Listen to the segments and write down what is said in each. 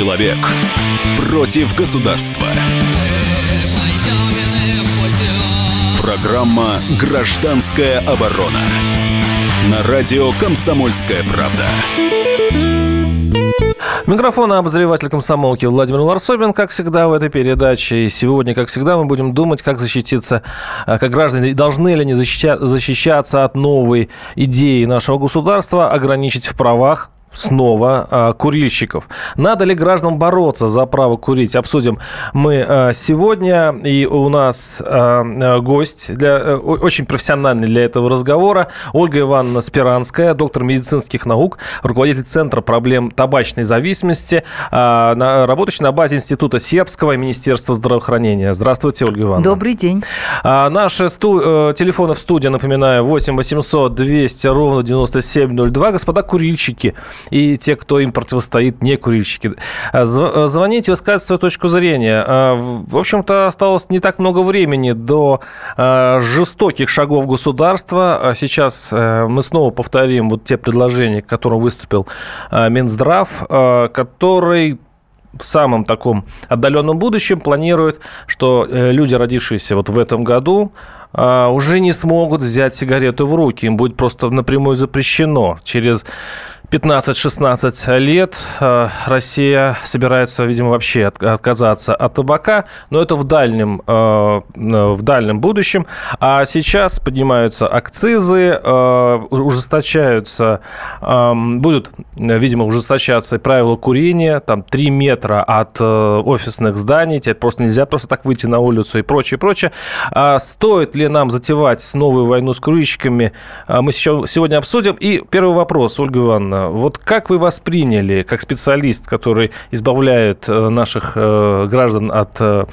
Человек против государства. Программа «Гражданская оборона» на радио «Комсомольская правда». Микрофон обозреватель комсомолки Владимир Варсобин, как всегда в этой передаче. И сегодня, как всегда, мы будем думать, как защититься, а, как граждане, должны ли они защищаться от новой идеи нашего государства, ограничить в правах снова э, курильщиков. Надо ли гражданам бороться за право курить? Обсудим мы э, сегодня. И у нас э, гость для, э, очень профессиональный для этого разговора. Ольга Ивановна Спиранская, доктор медицинских наук, руководитель Центра проблем табачной зависимости, работающий на базе Института Сербского и Министерства здравоохранения. Здравствуйте, Ольга Ивановна. Добрый день. А, наши сту, э, телефоны в студии, напоминаю, 8 800 200 ровно 9702. Господа курильщики, и те, кто им противостоит, не курильщики. А, а, звоните, высказывайте свою точку зрения. А, в общем-то, осталось не так много времени до жестоких шагов государства. Сейчас э, мы снова повторим вот те предложения, к которым выступил Минздрав, который в самом таком отдаленном будущем планирует, что э, люди, родившиеся вот в этом году, уже не смогут взять сигарету в руки. Им будет просто напрямую запрещено. Через 15-16 лет э, Россия собирается, видимо, вообще отказаться от табака, но это в дальнем, э, в дальнем будущем. А сейчас поднимаются акцизы, э, ужесточаются, будут, видимо, ужесточаться правила курения, там 3 метра от офисных зданий, теперь просто нельзя просто так выйти на улицу и прочее, прочее. А стоит ли нам затевать новую войну с курильщиками, мы сегодня обсудим. И первый вопрос, Ольга Ивановна, вот как вы восприняли, как специалист, который избавляет э, наших э, граждан от, э,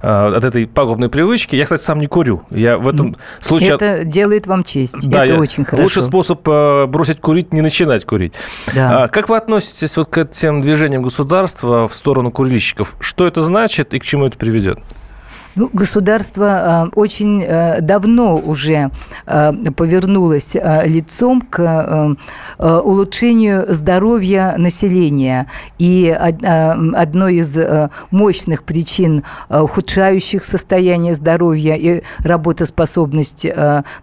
от этой пагубной привычки? Я, кстати, сам не курю. Я в этом случае... Это делает вам честь. Да, Это очень хорошо. Лучший способ бросить курить – не начинать курить. Да. А как вы относитесь вот к этим движениям государства в сторону курильщиков? Что это значит и к чему это приведет? Ну, государство э, очень э, давно уже э, повернулось лицом к улучшению здоровья населения. И одной из мощных причин ухудшающих состояние здоровья и работоспособность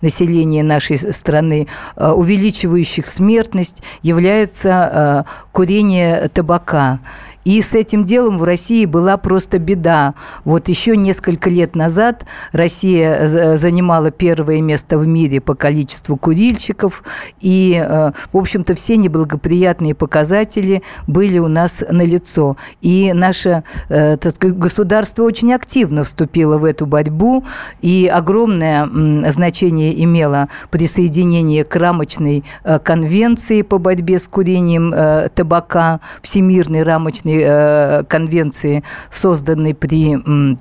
населения нашей страны, увеличивающих смертность, является курение табака. И с этим делом в России была просто беда. Вот еще несколько лет назад Россия занимала первое место в мире по количеству курильщиков, и, э, в общем-то, все неблагоприятные показатели были у нас налицо. И наше э, так сказать, государство очень активно вступило в эту борьбу, и огромное значение имело присоединение к рамочной э, конвенции по борьбе с курением табака, Всемирной рамочной Э, конвенции, созданной при Э, э,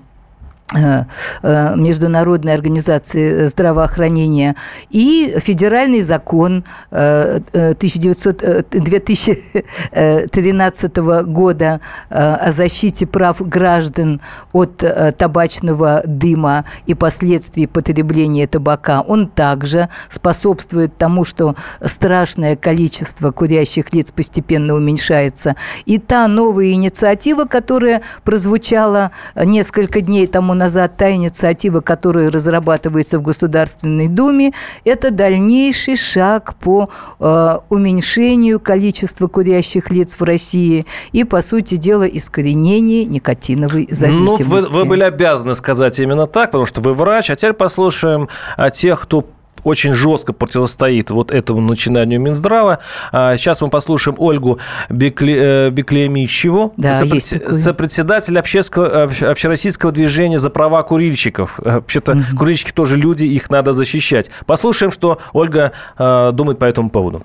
Международной организации здравоохранения и федеральный закон 1900, э, 2013 года о защите прав граждан от табачного дыма и последствий потребления табака. Он также способствует тому, что страшное количество курящих лиц постепенно уменьшается. И та новая инициатива, которая прозвучала несколько дней тому назад та инициатива, которая разрабатывается в Государственной Думе, это дальнейший шаг по э, уменьшению количества курящих лиц в России и, по сути дела, искоренение никотиновой зависимости. Ну, вы, вы были обязаны сказать именно так, потому что вы врач. А теперь послушаем о тех, кто очень жестко противостоит вот этому начинанию Минздрава. А, сейчас мы послушаем Ольгу Бекле, э, Беклемичеву, да, сопред... сопредседатель общественного, общероссийского движения за права курильщиков. Э, вообще-то угу. курильщики тоже люди, их надо защищать. Послушаем, что Ольга э, думает по этому поводу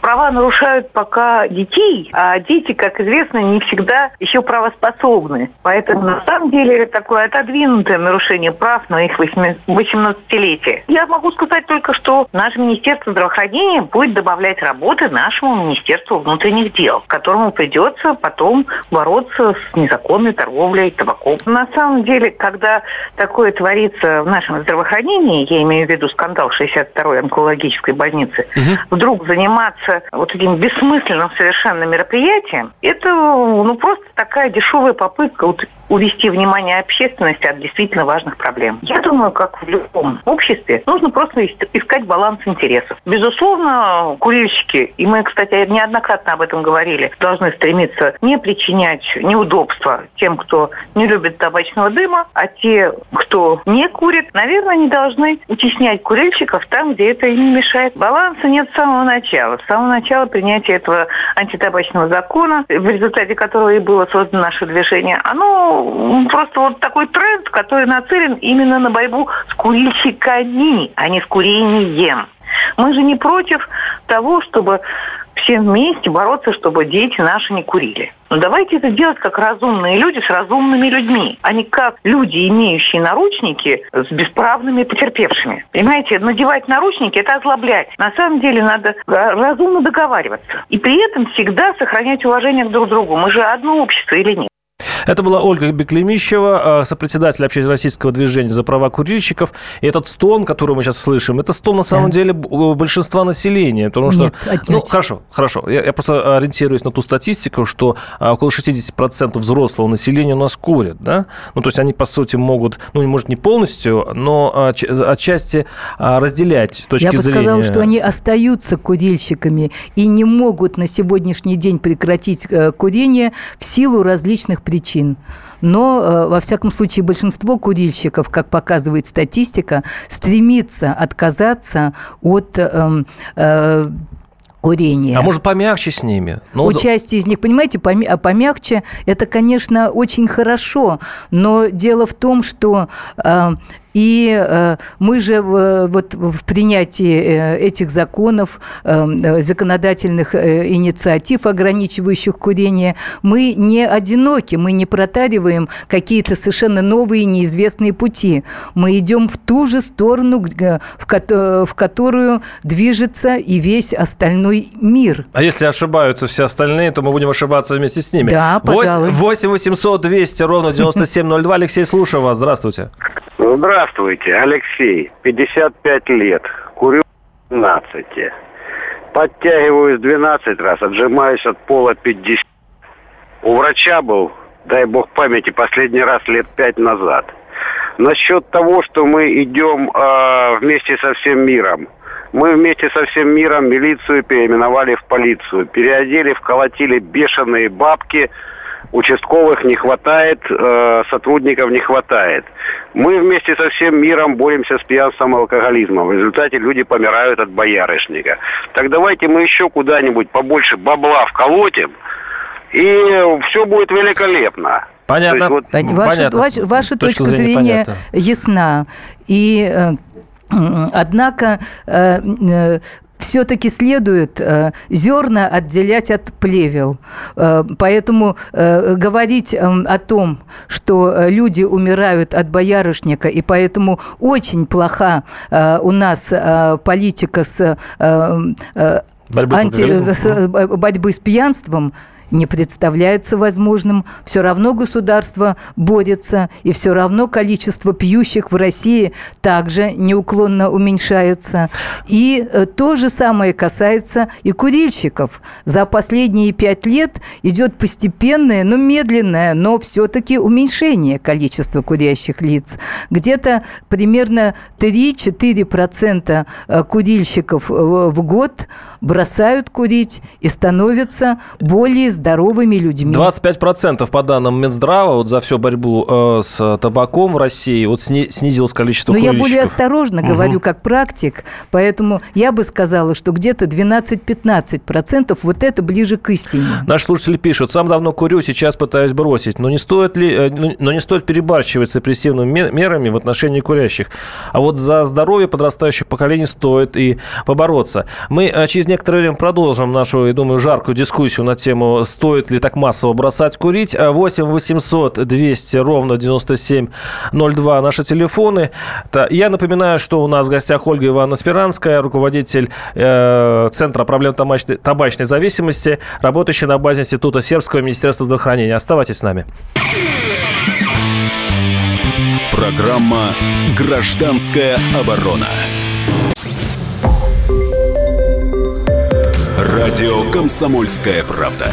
права нарушают пока детей, а дети, как известно, не всегда еще правоспособны. Поэтому на самом деле такое отодвинутое нарушение прав на их 18-летие. Я могу сказать только, что наше Министерство здравоохранения будет добавлять работы нашему Министерству внутренних дел, которому придется потом бороться с незаконной торговлей табаком. На самом деле, когда такое творится в нашем здравоохранении, я имею в виду скандал 62-й онкологической больницы, угу. вдруг заниматься является вот этим бессмысленным совершенно мероприятием, это ну, просто такая дешевая попытка вот увести внимание общественности от действительно важных проблем. Я думаю, как в любом обществе, нужно просто искать баланс интересов. Безусловно, курильщики, и мы, кстати, неоднократно об этом говорили, должны стремиться не причинять неудобства тем, кто не любит табачного дыма, а те, кто не курит, наверное, не должны утеснять курильщиков там, где это им мешает. Баланса нет с самого начала. С самого начала принятия этого антитабачного закона, в результате которого и было создано наше движение, оно просто вот такой тренд, который нацелен именно на борьбу с курильщиками, а не с курением. Мы же не против того, чтобы все вместе бороться, чтобы дети наши не курили. Но давайте это делать как разумные люди с разумными людьми, а не как люди, имеющие наручники с бесправными потерпевшими. Понимаете, надевать наручники – это озлоблять. На самом деле надо разумно договариваться. И при этом всегда сохранять уважение друг к другу. Мы же одно общество или нет? Это была Ольга Беклемищева, э, сопредседатель общероссийского движения за права курильщиков. И этот стон, который мы сейчас слышим, это стон на самом да. деле большинства населения. Потому что, Нет, ну, хорошо, хорошо. Я, я просто ориентируюсь на ту статистику, что а, около 60% взрослого населения у нас курят, да? Ну, то есть они, по сути, могут, ну, может, не полностью, но отчасти разделять точки зрения. Я бы сказала, что они остаются курильщиками и не могут на сегодняшний день прекратить э, курение в силу различных причин причин. Но, э, во всяком случае, большинство курильщиков, как показывает статистика, стремится отказаться от эм, э, курения. А может, помягче с ними? Ну, Участие из них, понимаете, помягче, это, конечно, очень хорошо, но дело в том, что э, и э, мы же э, вот в принятии э, этих законов, законодательных инициатив, ограничивающих курение, мы не одиноки, мы не протариваем какие-то совершенно новые неизвестные пути. Мы идем в ту же сторону, в которую движется и весь остальной мир. А если ошибаются все остальные, то мы будем ошибаться вместе с ними. Да, пожалуй. 8 800 200 ровно 9702. Алексей, слушаю вас. Здравствуйте. Здравствуйте. Здравствуйте, Алексей, 55 лет, курю 12. Подтягиваюсь 12 раз, отжимаюсь от пола 50. У врача был, дай бог памяти, последний раз лет 5 назад. Насчет того, что мы идем э, вместе со всем миром. Мы вместе со всем миром милицию переименовали в полицию. Переодели, вколотили бешеные бабки – участковых не хватает, э, сотрудников не хватает. Мы вместе со всем миром боремся с пьянством и алкоголизмом. В результате люди помирают от боярышника. Так давайте мы еще куда-нибудь побольше бабла вколотим, и все будет великолепно. Понятно. вот... Ваша, понятно. Ваша, ваша точка, точка зрения, зрения ясна. И э, Однако э, э, все-таки следует э, зерна отделять от плевел. Э, поэтому э, говорить э, о том, что э, люди умирают от боярышника, и поэтому очень плоха э, у нас э, политика с, э, э, борьбы, анти... с, э, борьбы с пьянством – не представляется возможным. Все равно государство борется, и все равно количество пьющих в России также неуклонно уменьшается. И э, то же самое касается и курильщиков. За последние пять лет идет постепенное, но медленное, но все-таки уменьшение количества курящих лиц. Где-то примерно 3-4% э, курильщиков э, в год бросают курить и становятся более здоровыми людьми. 25% по данным Минздрава вот за всю борьбу э, с табаком в России вот сни, снизилось количество Но я более осторожно угу. говорю как практик, поэтому я бы сказала, что где-то 12-15% вот это ближе к истине. Наши слушатели пишут, сам давно курю, сейчас пытаюсь бросить, но не стоит ли, э, ну, но не стоит перебарщивать с репрессивными мерами в отношении курящих. А вот за здоровье подрастающих поколений стоит и побороться. Мы э, через некоторое время продолжим нашу, я думаю, жаркую дискуссию на тему стоит ли так массово бросать курить. 8 800 200 ровно 9702 наши телефоны. Я напоминаю, что у нас в гостях Ольга Ивановна Спиранская, руководитель э, Центра проблем табачной, табачной зависимости, работающий на базе Института Сербского Министерства здравоохранения. Оставайтесь с нами. Программа «Гражданская оборона». Радио «Комсомольская правда».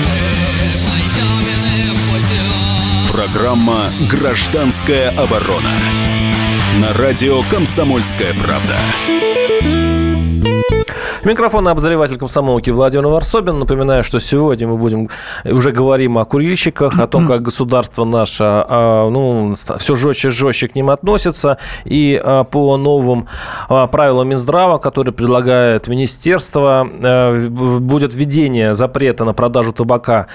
Программа «Гражданская оборона» на радио «Комсомольская правда». Микрофон обозреватель комсомолки Владимир Варсобин. Напоминаю, что сегодня мы будем уже говорим о курильщиках, о том, как государство наше а, ну, все жестче и жестче к ним относится. И а, по новым а, правилам Минздрава, которые предлагает министерство, будет введение запрета на продажу табака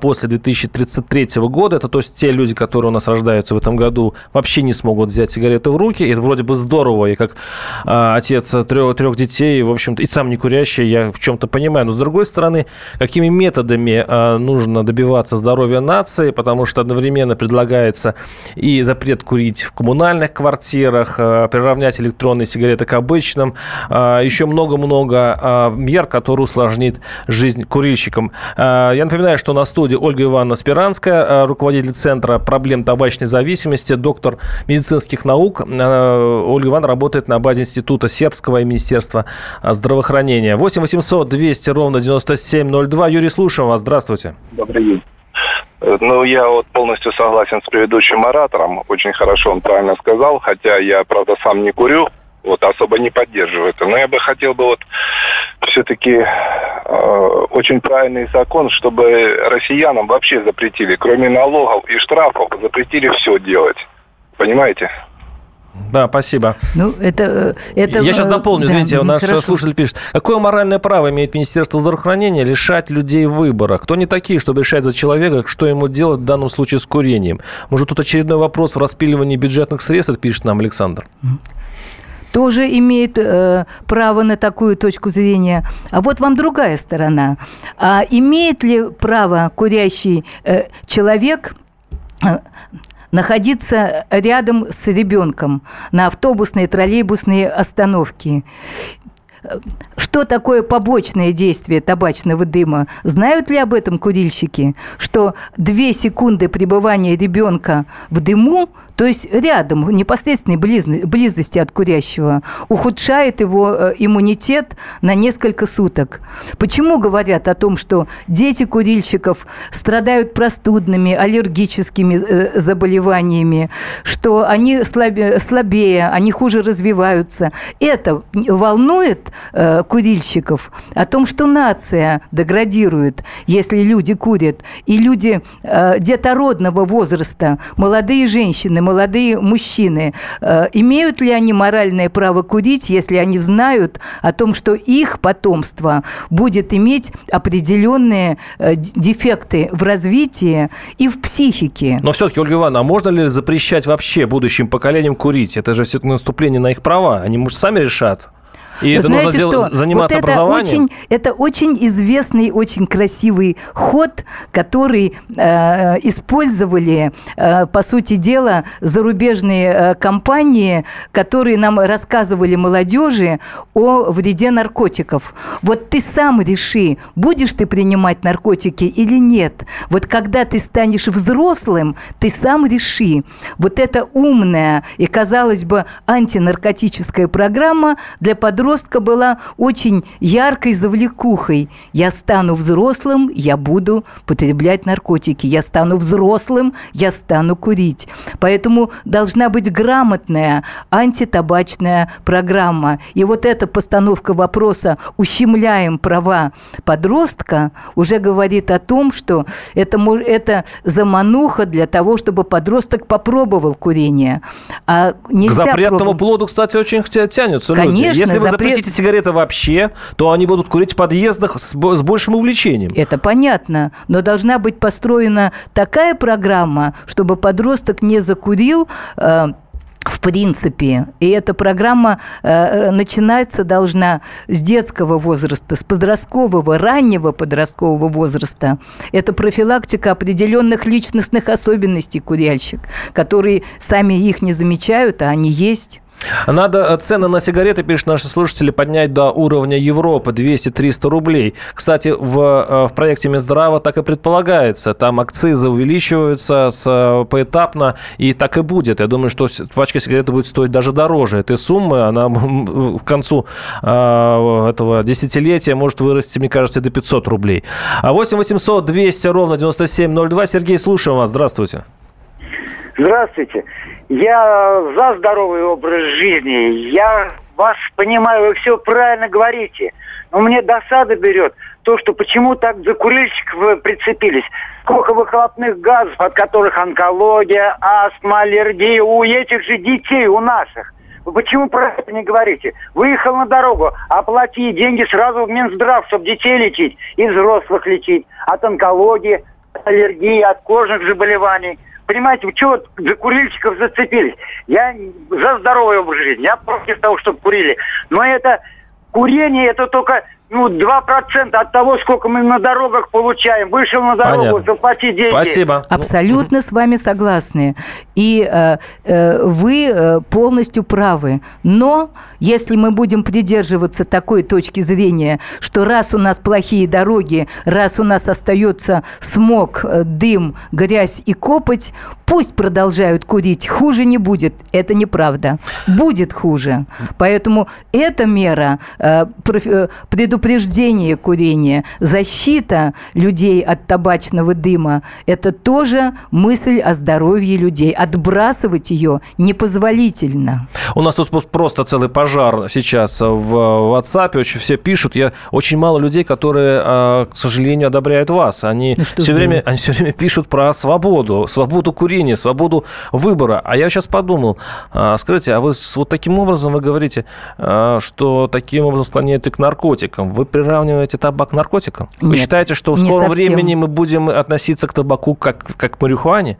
после 2033 года. Это то есть те люди, которые у нас рождаются в этом году, вообще не смогут взять сигарету в руки. И это вроде бы здорово. И как отец трех, трех детей, в общем-то, и сам не курящий, я в чем-то понимаю. Но, с другой стороны, какими методами э, нужно добиваться здоровья нации, потому что одновременно предлагается и запрет курить в коммунальных квартирах, э, приравнять электронные сигареты к обычным, э, еще много-много мер, которые усложнит жизнь курильщикам. Я напоминаю, что на студии Ольга Ивановна Спиранская, руководитель Центра проблем табачной зависимости, доктор медицинских наук. Ольга Ивановна работает на базе Института Сербского и Министерства здравоохранения здравоохранения. 8 800 200 ровно 9702. Юрий, слушаем вас. Здравствуйте. Добрый день. Э, ну, я вот полностью согласен с предыдущим оратором. Очень хорошо он правильно сказал, хотя я, правда, сам не курю, вот особо не поддерживаю это. Но я бы хотел бы вот все-таки э, очень правильный закон, чтобы россиянам вообще запретили, кроме налогов и штрафов, запретили все делать. Понимаете? Да, спасибо. Ну, это, э, это... Я сейчас дополню, да, извините, наш хорошо. слушатель пишет. Какое моральное право имеет Министерство здравоохранения лишать людей выбора? Кто не такие, чтобы решать за человека, что ему делать в данном случае с курением? Может, тут очередной вопрос в распиливании бюджетных средств, пишет нам Александр тоже имеет э, право на такую точку зрения. А вот вам другая сторона. А имеет ли право курящий э, человек э, находиться рядом с ребенком на автобусной, троллейбусной остановке. Что такое побочное действие табачного дыма? Знают ли об этом курильщики? Что две секунды пребывания ребенка в дыму то есть рядом, в непосредственной близости от курящего, ухудшает его э, иммунитет на несколько суток. Почему говорят о том, что дети курильщиков страдают простудными, аллергическими э, заболеваниями, что они слабее, они хуже развиваются? Это волнует э, курильщиков о том, что нация деградирует, если люди курят. И люди детородного возраста, молодые женщины, молодые мужчины, э, имеют ли они моральное право курить, если они знают о том, что их потомство будет иметь определенные э, дефекты в развитии и в психике? Но все-таки, Ольга Ивановна, а можно ли запрещать вообще будущим поколениям курить? Это же все-таки наступление на их права. Они, может, сами решат? И Вы это знаете, нужно делать, что? заниматься вот это образованием? Очень, это очень известный, очень красивый ход, который э, использовали, э, по сути дела, зарубежные э, компании, которые нам рассказывали молодежи о вреде наркотиков. Вот ты сам реши, будешь ты принимать наркотики или нет. Вот когда ты станешь взрослым, ты сам реши. Вот это умная и, казалось бы, антинаркотическая программа для подростков подростка была очень яркой завлекухой. Я стану взрослым, я буду потреблять наркотики. Я стану взрослым, я стану курить. Поэтому должна быть грамотная антитабачная программа. И вот эта постановка вопроса «ущемляем права подростка» уже говорит о том, что это, это замануха для того, чтобы подросток попробовал курение. А нельзя К запретному проб... плоду, кстати, очень тянутся Конечно, люди. Если вы запретите сигареты вообще, то они будут курить в подъездах с, с большим увлечением. Это понятно. Но должна быть построена такая программа, чтобы подросток не закурил э, в принципе. И эта программа э, э, начинается должна с детского возраста, с подросткового, раннего подросткового возраста. Это профилактика определенных личностных особенностей курильщик, которые сами их не замечают, а они есть. Надо э, цены на сигареты, пишут наши слушатели, поднять до уровня Европы 200-300 рублей. Кстати, в, э, в проекте Минздрава так и предполагается. Там акцизы увеличиваются с, э, поэтапно, и так и будет. Я думаю, что пачка сигарет будет стоить даже дороже этой суммы. Она к концу э, этого десятилетия может вырасти, мне кажется, до 500 рублей. А 8 800 200 ровно 9702. Сергей, слушаем вас. Здравствуйте. Здравствуйте. Я за здоровый образ жизни. Я вас понимаю, вы все правильно говорите. Но мне досада берет то, что почему так за курильщиков прицепились. Сколько выхлопных газов, от которых онкология, астма, аллергия у этих же детей, у наших. Вы почему про это не говорите? Выехал на дорогу, оплати деньги сразу в Минздрав, чтобы детей лечить и взрослых лечить. От онкологии, от аллергии, от кожных заболеваний – Понимаете, вы чего за курильщиков зацепились? Я за здоровый образ жизни, я против того, чтобы курили. Но это курение, это только ну, 2% от того, сколько мы на дорогах получаем. Вышел на дорогу, Понятно. заплати деньги. Спасибо. Абсолютно с вами согласны. И э, э, вы э, полностью правы. Но если мы будем придерживаться такой точки зрения, что раз у нас плохие дороги, раз у нас остается смог, э, дым, грязь и копоть, пусть продолжают курить, хуже не будет. Это неправда. Будет хуже. Поэтому эта мера э, э предупреждение курения, защита людей от табачного дыма – это тоже мысль о здоровье людей. Отбрасывать ее непозволительно. У нас тут просто целый пожар сейчас в WhatsApp. Очень все пишут. Я очень мало людей, которые, а, к сожалению, одобряют вас. Они, ну, все, время, они все время пишут про свободу, свободу курения, свободу выбора. А я сейчас подумал, а, скажите, а вы вот таким образом вы говорите, а, что таким образом склоняют и к наркотикам. Вы приравниваете табак к наркотикам? Нет, вы считаете, что в скором времени мы будем относиться к табаку как, как к марихуане?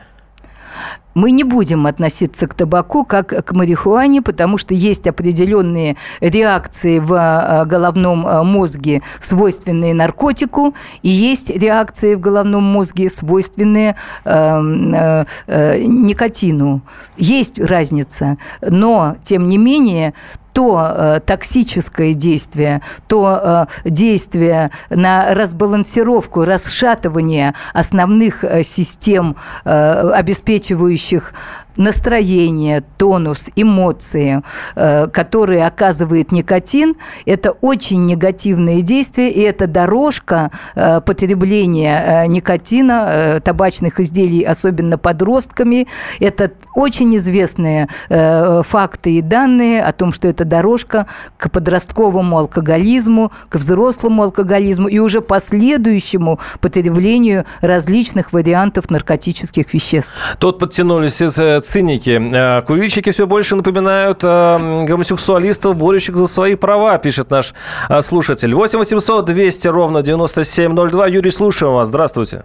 мы не будем относиться к табаку как к марихуане, потому что есть определенные реакции в а, головном а, мозге, свойственные наркотику, и есть реакции в головном мозге, свойственные э, э, никотину. Есть разница, но, тем не менее, то э, токсическое действие, то э, действие на разбалансировку, расшатывание основных э, систем, э, обеспечивающих настроение, тонус, эмоции, э, которые оказывает никотин, это очень негативные действия, и это дорожка э, потребления э, никотина, табачных изделий, особенно подростками. Это очень известные факты и данные о том, что это дорожка к подростковому алкоголизму, к взрослому алкоголизму и уже последующему потреблению различных вариантов наркотических веществ. Тут подтянулись циники. Э, курильщики все больше напоминают э, гомосексуалистов, борющих за свои права, пишет наш э, слушатель. 8 800 200 ровно 9702. Юрий, слушаем вас. Здравствуйте.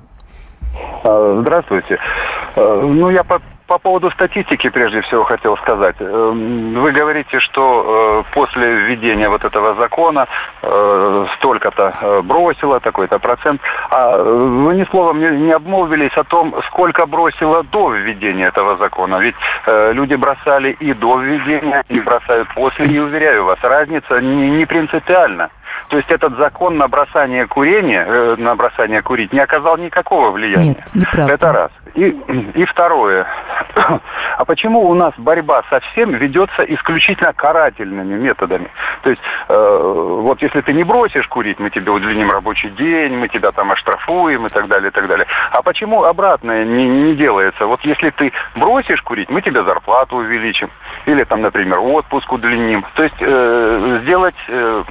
Здравствуйте. Ну, я по по поводу статистики прежде всего хотел сказать. Эм, вы говорите, что э, после введения вот этого закона э, столько-то э, бросило, такой-то процент. А вы ни словом не обмолвились о том, сколько бросило до введения этого закона. Ведь люди бросали и до введения, и бросают после. И уверяю вас, разница не, не принципиальна. То есть этот закон на бросание курения, э, на бросание курить не оказал никакого влияния. Нет, неправда. Это раз. И, и второе. А почему у нас борьба со всем ведется исключительно карательными методами? То есть, э, вот если ты не бросишь курить, мы тебе удлиним рабочий день, мы тебя там оштрафуем и так далее, и так далее. А почему обратное не, не делается? Вот если ты бросишь курить, мы тебе зарплату увеличим. Или там, например, отпуск удлиним. То есть, э, сделать... Э,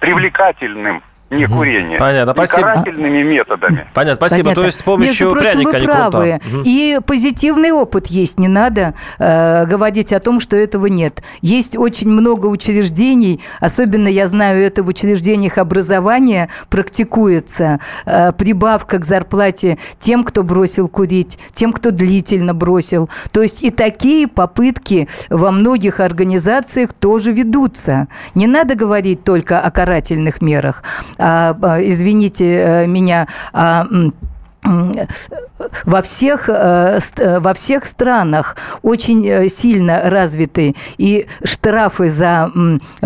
привлекательным не курение. Понятно, не спасибо. карательными методами. Понятно, спасибо. Понятно. То есть с помощью Между прочим, пряника вы не правы. круто. И позитивный опыт есть. Не надо э, говорить о том, что этого нет. Есть очень много учреждений, особенно я знаю, это в учреждениях образования практикуется э, прибавка к зарплате тем, кто бросил курить, тем, кто длительно бросил. То есть и такие попытки во многих организациях тоже ведутся. Не надо говорить только о карательных мерах. А, извините э, меня, а, во всех, э, э, во всех странах очень сильно развиты и штрафы за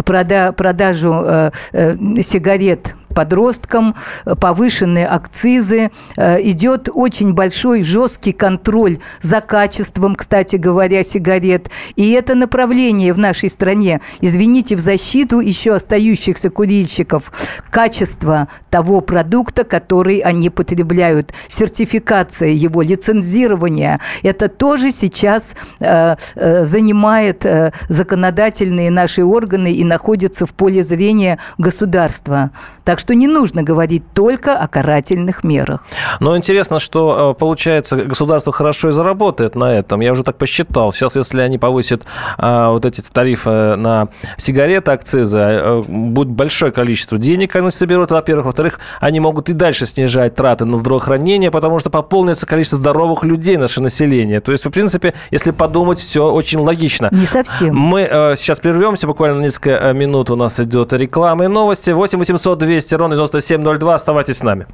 продажу сигарет подросткам, э, повышенные акцизы, э, идет очень большой жесткий контроль за качеством, кстати говоря, сигарет. И это направление в нашей стране, извините, в защиту еще остающихся курильщиков, качество того продукта, который они потребляют, сертификация его, лицензирование, это тоже сейчас э, занимает законодательные наши органы и находится в поле зрения государства. Так что не нужно говорить только о карательных мерах. Но интересно, что э, получается, государство хорошо и заработает на этом. Я уже так посчитал. Сейчас, если они повысят а, вот эти тарифы на сигареты, акцизы, э, будет большое количество денег, они соберут, во-первых. Во-вторых, они могут и дальше снижать траты на здравоохранение, потому что пополнится количество здоровых людей, наше население. То есть, в принципе, если подумать, все очень логично. Не совсем. Мы э, сейчас прервемся, буквально на несколько минут у нас идет реклама и новости. 8 800 200 ровно 9702. Оставайтесь с нами.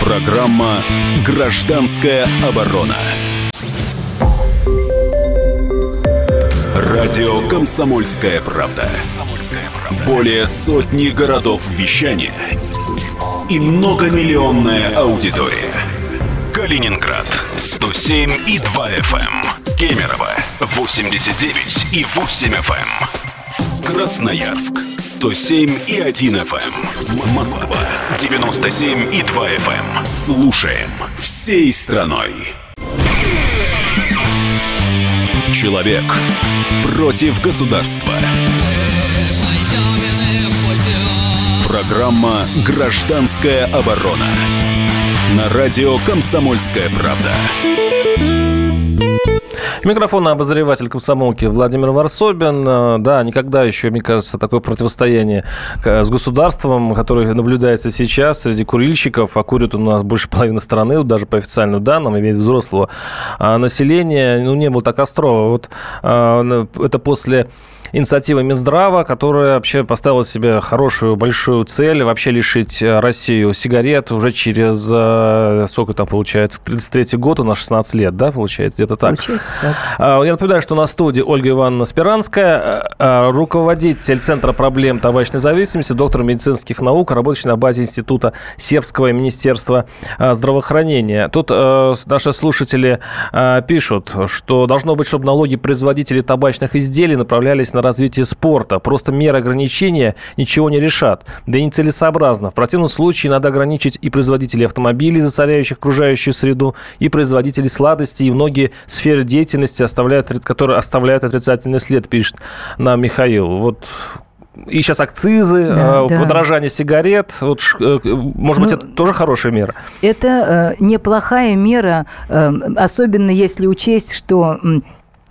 Программа «Гражданская оборона». Радио «Комсомольская правда». Более сотни городов вещания и многомиллионная аудитория. Калининград 107 и 2 FM. Кемерово 89 и 8 FM. Красноярск 107 и 1 FM. Москва 97 и 2 FM. Слушаем всей страной. Человек против государства. Программа «Гражданская оборона». На радио «Комсомольская правда». Микрофон обозреватель комсомолки Владимир Варсобин. Э, Да, никогда еще, мне кажется, такое противостояние к- с государством, которое наблюдается сейчас среди курильщиков, а курят у нас больше половины страны, даже по официальным данным, имеет взрослого а населения, ну, не было так остро. Вот это после инициативы Минздрава, которая вообще поставила себе хорошую, большую цель вообще лишить э, Россию сигарет уже через, э, сколько там получается, 33 год, у нас 16 лет, да, получается, где-то так. Получается так. А, Я напоминаю, что на студии Ольга Ивановна Спиранская, э, руководитель Центра проблем табачной зависимости, доктор медицинских наук, работающий на базе Института Сербского и Министерства здравоохранения. Тут наши слушатели пишут, что должно быть, чтобы налоги производителей табачных изделий направлялись на развитие спорта. Просто меры ограничения ничего не решат. Да и нецелесообразно. В противном случае надо ограничить и производителей автомобилей, засоряющих окружающую среду, и производителей сладостей, и многие сферы деятельности, оставляют, которые оставляют отрицательный след, пишет нам Михаил. Вот и сейчас акцизы, Да, э, да. подорожание сигарет. Вот, э, может быть, Ну, это тоже хорошая мера? Это э, неплохая мера, э, особенно если учесть, что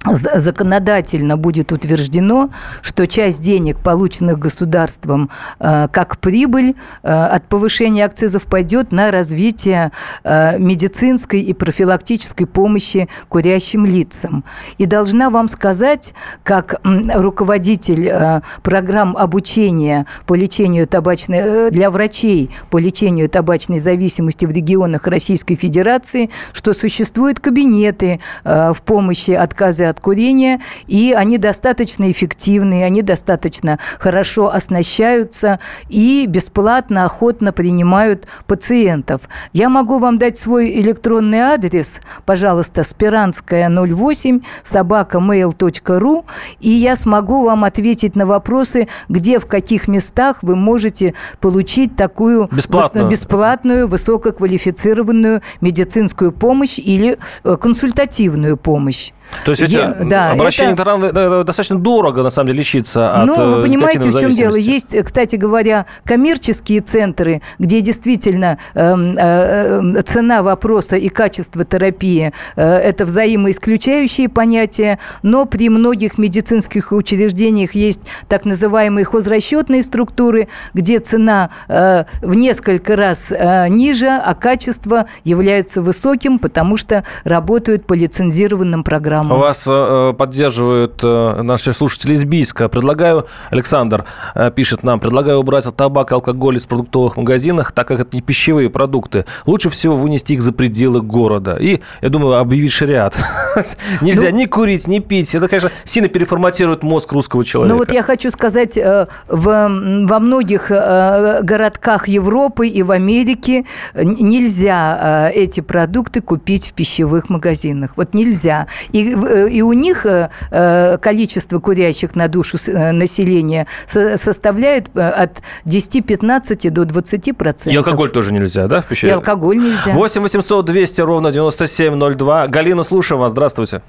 законодательно будет утверждено, что часть денег, полученных государством э, как прибыль э, от повышения акцизов, пойдет на развитие э, медицинской и профилактической помощи курящим лицам. И должна вам сказать, как руководитель программ обучения по лечению табачной для врачей по лечению табачной зависимости в регионах Российской Федерации, что существуют кабинеты в помощи отказа от курения, и они достаточно эффективны, они достаточно хорошо оснащаются и бесплатно, охотно принимают пациентов. Я могу вам дать свой электронный адрес, пожалуйста, спиранская 08 собака mail.ru, и я смогу вам ответить на вопросы, где, в каких местах вы можете получить такую Бесплатную. бесплатную высококвалифицированную медицинскую помощь или э, консультативную помощь. То есть эти Е- да, обращения это- достаточно дорого, на самом деле, лечиться от Ну, вы э, понимаете, в чем дело? Есть, э, кстати говоря, коммерческие центры, где действительно эм, э, э, цена вопроса и качество терапии э, это взаимоисключающие понятия, но при многих медицинских учреждениях есть так называемые хозрасчетные структуры, где цена э, в несколько раз э, ниже, а качество является высоким, потому что работают по лицензированным программам. Вас э, поддерживают э, наши слушатели из Бийска. Предлагаю, Александр э, пишет нам, предлагаю убрать табак и алкоголь из продуктовых магазинах, так как это не пищевые продукты. Лучше всего вынести их за пределы города. И, я думаю, объявить шариат. Нельзя Ну- ни курить, ни пить. Это, конечно, сильно переформатирует мозг русского человека. Ну вот я хочу сказать, э, в, во многих э, городках Европы и в Америке нельзя э, эти продукты купить в пищевых магазинах. Вот нельзя. И, э, и у них э, э, количество курящих на душу э, населения со- составляет э, от 10-15 до 20 процентов. И алкоголь тоже нельзя, да, в И алкоголь нельзя. 8 800 200 ровно 9702. Галина, слушаем вас. Здравствуйте.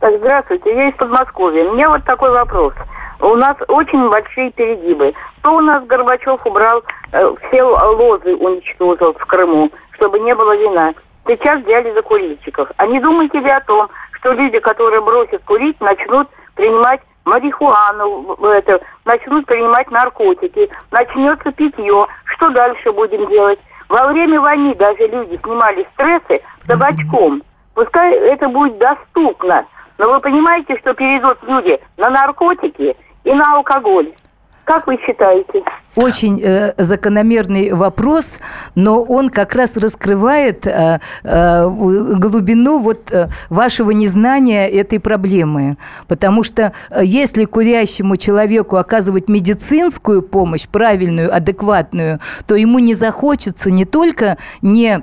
Здравствуйте, я из Подмосковья. У меня вот такой вопрос. У нас очень большие перегибы. То у нас Горбачев убрал, э, все лозы уничтожил в Крыму, чтобы не было вина. Сейчас взяли за курильщиков. А не думаете ли о том, что люди, которые бросят курить, начнут принимать марихуану, это, начнут принимать наркотики, начнется питье. Что дальше будем делать? Во время войны даже люди снимали стрессы табачком. Пускай это будет доступно. Но вы понимаете, что перейдут люди на наркотики и на алкоголь. Как вы считаете? Очень э, закономерный вопрос, но он как раз раскрывает э, э, глубину вот э, вашего незнания этой проблемы. Потому что э, если курящему человеку оказывать медицинскую помощь, правильную, адекватную, то ему не захочется не только не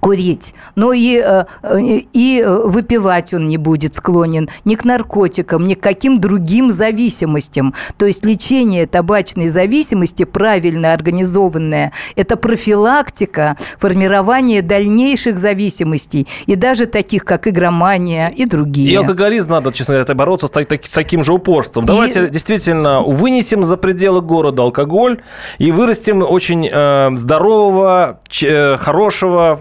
курить, но и, э, э, и э, выпивать он не будет склонен ни к наркотикам, ни к каким другим зависимостям. То есть лечение табачной зависимости, правильно организованное, это профилактика формирования дальнейших зависимостей, и даже таких, как игромания и другие. И алкоголизм надо, честно говоря, бороться с, так- с таким же упорством. И- Давайте действительно вынесем за пределы города алкоголь и вырастим очень э, здорового, ч- э, хорошего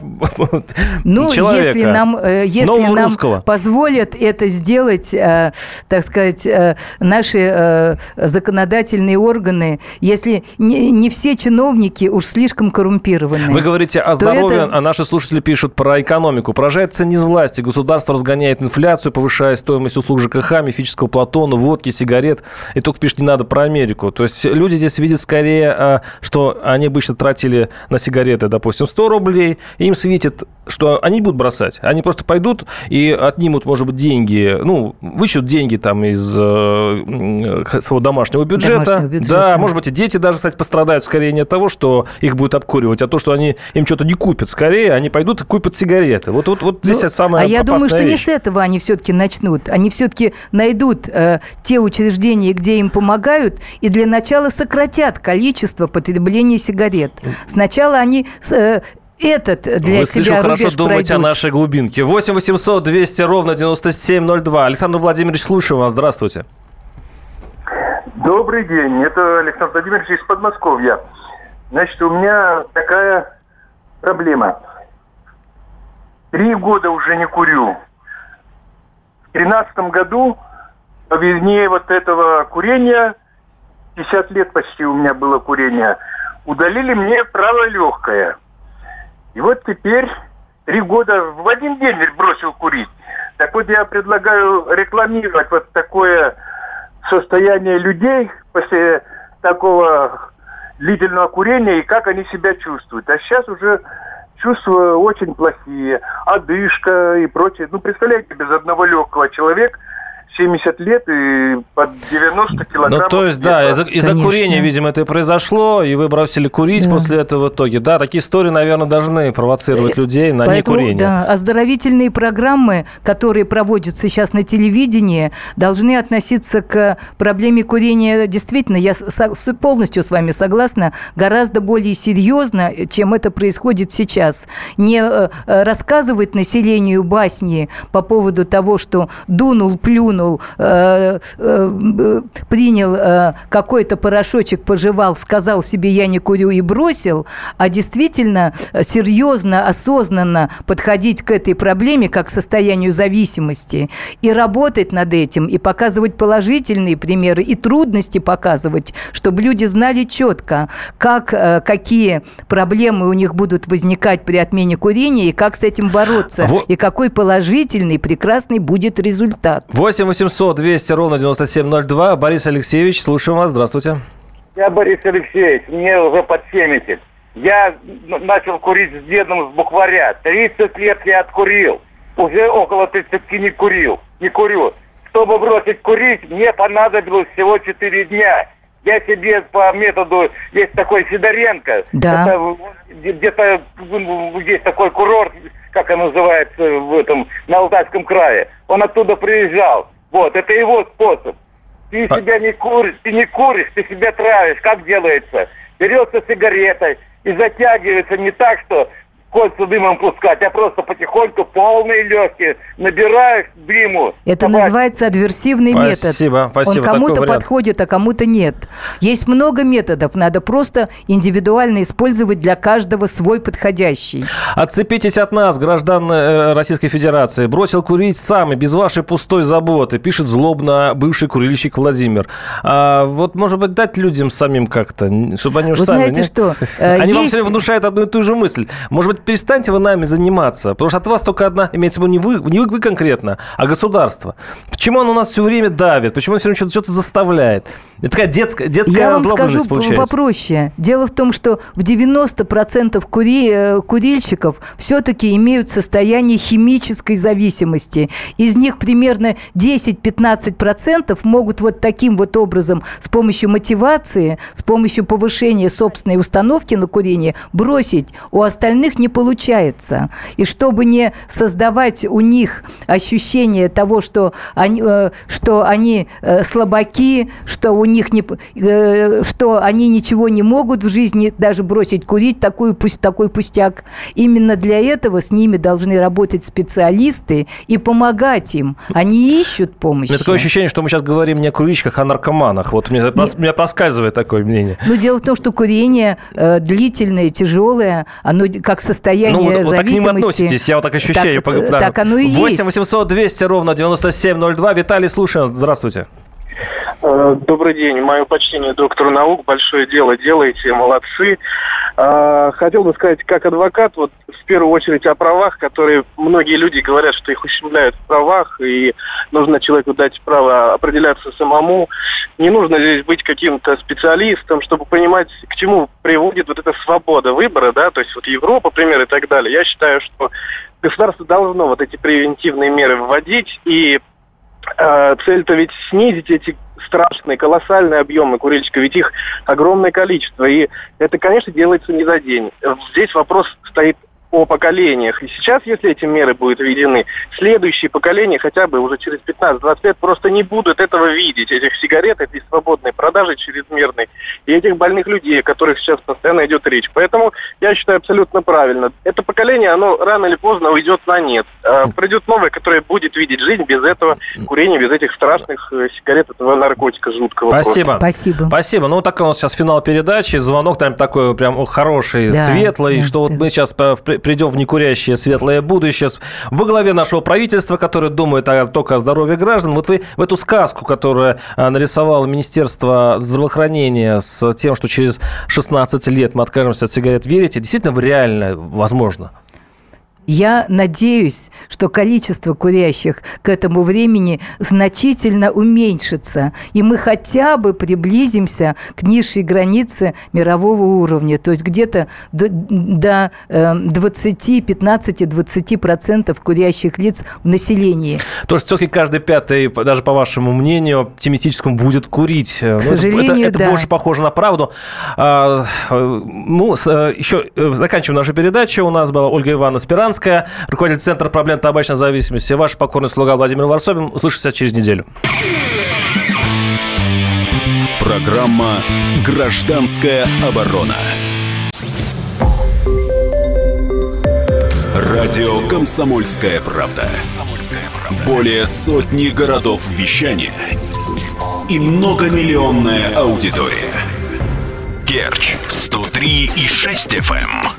Ну, человека. если нам, э, если нам русского. позволят это сделать, э, так сказать, э, наши законодательные органы, если не, не все чиновники уж слишком коррумпированы. Вы говорите о здоровье, это- а наши слушатели пишут про экономику. Поражает ценниз власти. Государство разгоняет инфляцию, повышая стоимость услуг ЖКХ, мифического платона, водки, сигарет. И только пишет не надо про Америку. То есть люди здесь видят скорее, что они обычно тратили на сигареты, допустим, 100 рублей, и им светит, что они не будут бросать. Они просто пойдут и отнимут, может быть, деньги, ну, вычтут деньги там из э, своего домашнего бюджета. Домашнего бюджета. Да, может быть, и дети даже, кстати, пострадают скорее не от того, что их будет обкуривать, а то, что они им что-то не купят. Скорее, они пойдут и купят сигареты. Вот, вот, вот здесь Ну, самая а я думаю, что не вещь. с этого они все-таки начнут. Они все-таки найдут э, те учреждения, где им помогают, и для начала сократят количество потребления сигарет. Сначала они э, этот для Вы себя слишком хорошо думаете о пройдут. нашей глубинке. 8 800 200 ровно 9702. Александр Владимирович, слушаю вас. Здравствуйте. Добрый день, это Александр Владимирович из Подмосковья. Значит, у меня такая проблема. Три года уже не курю. В тринадцатом году, по вине вот этого курения, 50 лет почти у меня было курение, удалили мне правое легкое. И вот теперь три года в один день бросил курить. Так вот я предлагаю рекламировать вот такое состояние людей после такого длительного курения и как они себя чувствуют. А сейчас уже чувства очень плохие, одышка и прочее. Ну, представляете, без одного легкого человек 70 лет и под 90 килограммов. Ну, то есть, да, из-за из курения, видимо, это и произошло, и вы бросили курить да. после этого в итоге. Да, такие истории, наверное, должны провоцировать э, людей на Поэтому, некурение. Да, оздоровительные программы, которые проводятся сейчас на телевидении, должны относиться к проблеме курения. Действительно, я полностью с вами согласна, гораздо более серьезно, чем это происходит сейчас. Не э, рассказывать населению басни по поводу того, что дунул, плюнул, плюнул, э, э, принял э, какой-то порошочек, пожевал, сказал себе «я не курю» и бросил, а действительно серьезно, осознанно подходить к этой проблеме как к состоянию зависимости и работать над этим, и показывать положительные примеры, и трудности показывать, чтобы люди знали четко, как, какие проблемы у них будут возникать при отмене курения, и как с этим бороться, Во... и какой положительный, прекрасный будет результат. 8 800 200 ровно 9702. Борис Алексеевич, слушаем вас. Здравствуйте. Я Борис Алексеевич, мне уже под 70. Я начал курить с дедом с букваря. 30 лет я откурил. Уже около 30 не курил. Не курю. Чтобы бросить курить, мне понадобилось всего 4 дня. Я себе по методу, есть такой Сидоренко. Да. Где-то есть такой курорт, как он называется, в этом, на Алтайском крае. Он оттуда приезжал. Вот, это его способ. Ты По... себя не куришь, ты не куришь, ты себя травишь. Как делается? Берется сигарета и затягивается не так, что кольца дымом пускать, а просто потихоньку полные легкие набираешь дыму. Это Собак... называется адверсивный спасибо, метод. Спасибо, спасибо. Он кому-то подходит, а кому-то нет. Есть много методов, надо просто индивидуально использовать для каждого свой подходящий. Отцепитесь от нас, граждан э, Российской Федерации. Бросил курить сам и без вашей пустой заботы, пишет злобно бывший курильщик Владимир. А, вот, может быть, дать людям самим как-то, чтобы они уж Вы сами... знаете нет? что? Они есть... вам все время внушают одну и ту же мысль. Может быть, перестаньте вы нами заниматься, потому что от вас только одна, имеется в виду не вы, не вы конкретно, а государство. Почему оно у нас все время давит? Почему оно все время что-то, что-то заставляет? Это такая детская, детская Я вам скажу получается. попроще. Дело в том, что в 90% кури... Э, курильщиков все-таки имеют состояние химической зависимости. Из них примерно 10-15% могут вот таким вот образом с помощью мотивации, с помощью повышения собственной установки на курение бросить. У остальных не получается. И чтобы не создавать у них ощущение того, что они, э, что они э, слабаки, что у них не, э, что они ничего не могут в жизни даже бросить курить, такой, пусть, такой пустяк. Именно для этого с ними должны работать специалисты и помогать им. Они ищут помощи. У меня такое ощущение, что мы сейчас говорим не о курильщиках, а о наркоманах. Вот мне, Нет. меня проскальзывает такое мнение. Ну, дело в том, что курение э, длительное, тяжелое, оно как состояние ну, вот, вот так к ним относитесь, я вот так ощущаю. Так, так, так оно и 8 есть. 8 800 200 ровно 9702. Виталий, слушаем. Здравствуйте. Э, добрый день. Мое почтение доктору наук. Большое дело делаете. Молодцы. Э, хотел бы сказать, как адвокат, вот в первую очередь о правах, которые многие люди говорят, что их ущемляют в правах, и нужно человеку дать право определяться самому. Не нужно здесь быть каким-то специалистом, чтобы понимать, к чему приводит вот эта свобода выбора, да, то есть вот Европа, пример и так далее. Я считаю, что государство должно вот эти превентивные меры вводить, и цель-то ведь снизить эти страшные, колоссальные объемы курильщика, ведь их огромное количество. И это, конечно, делается не за день. Здесь вопрос стоит о поколениях. И сейчас, если эти меры будут введены, следующие поколения хотя бы уже через 15-20 лет просто не будут этого видеть, этих сигарет, этой свободной продажи чрезмерной, и этих больных людей, о которых сейчас постоянно идет речь. Поэтому я считаю абсолютно правильно. Это поколение, оно рано или поздно уйдет на нет. А придет новое, которое будет видеть жизнь без этого курения, без этих страшных э, сигарет, этого наркотика жуткого. Спасибо. Просто. Спасибо. Спасибо. Ну, так у нас сейчас финал передачи. Звонок там такой прям хороший, да, светлый, да, что да. вот мы сейчас придем в некурящее светлое будущее во главе нашего правительства, которое думает только о здоровье граждан. Вот вы в эту сказку, которую а, нарисовало Министерство здравоохранения с тем, что через 16 лет мы откажемся от сигарет, верите? Действительно, реально возможно? Я надеюсь, что количество курящих к этому времени значительно уменьшится, и мы хотя бы приблизимся к низшей границе мирового уровня, то есть где-то до, до 20, 15, 20 процентов курящих лиц в населении. То есть все-таки каждый пятый, даже по вашему мнению, оптимистическому, будет курить. К ну, сожалению, это, это, это больше похоже на правду. А, ну, еще э, заканчиваем нашу передачу. У нас была Ольга Ивановна Спиранская, руководитель Центра проблем табачной зависимости. Ваш покорный слуга Владимир Варсобин. Услышимся через неделю. Программа «Гражданская оборона». Радио «Комсомольская правда». Более сотни городов вещания и многомиллионная аудитория. Керчь 103 и 6 FM.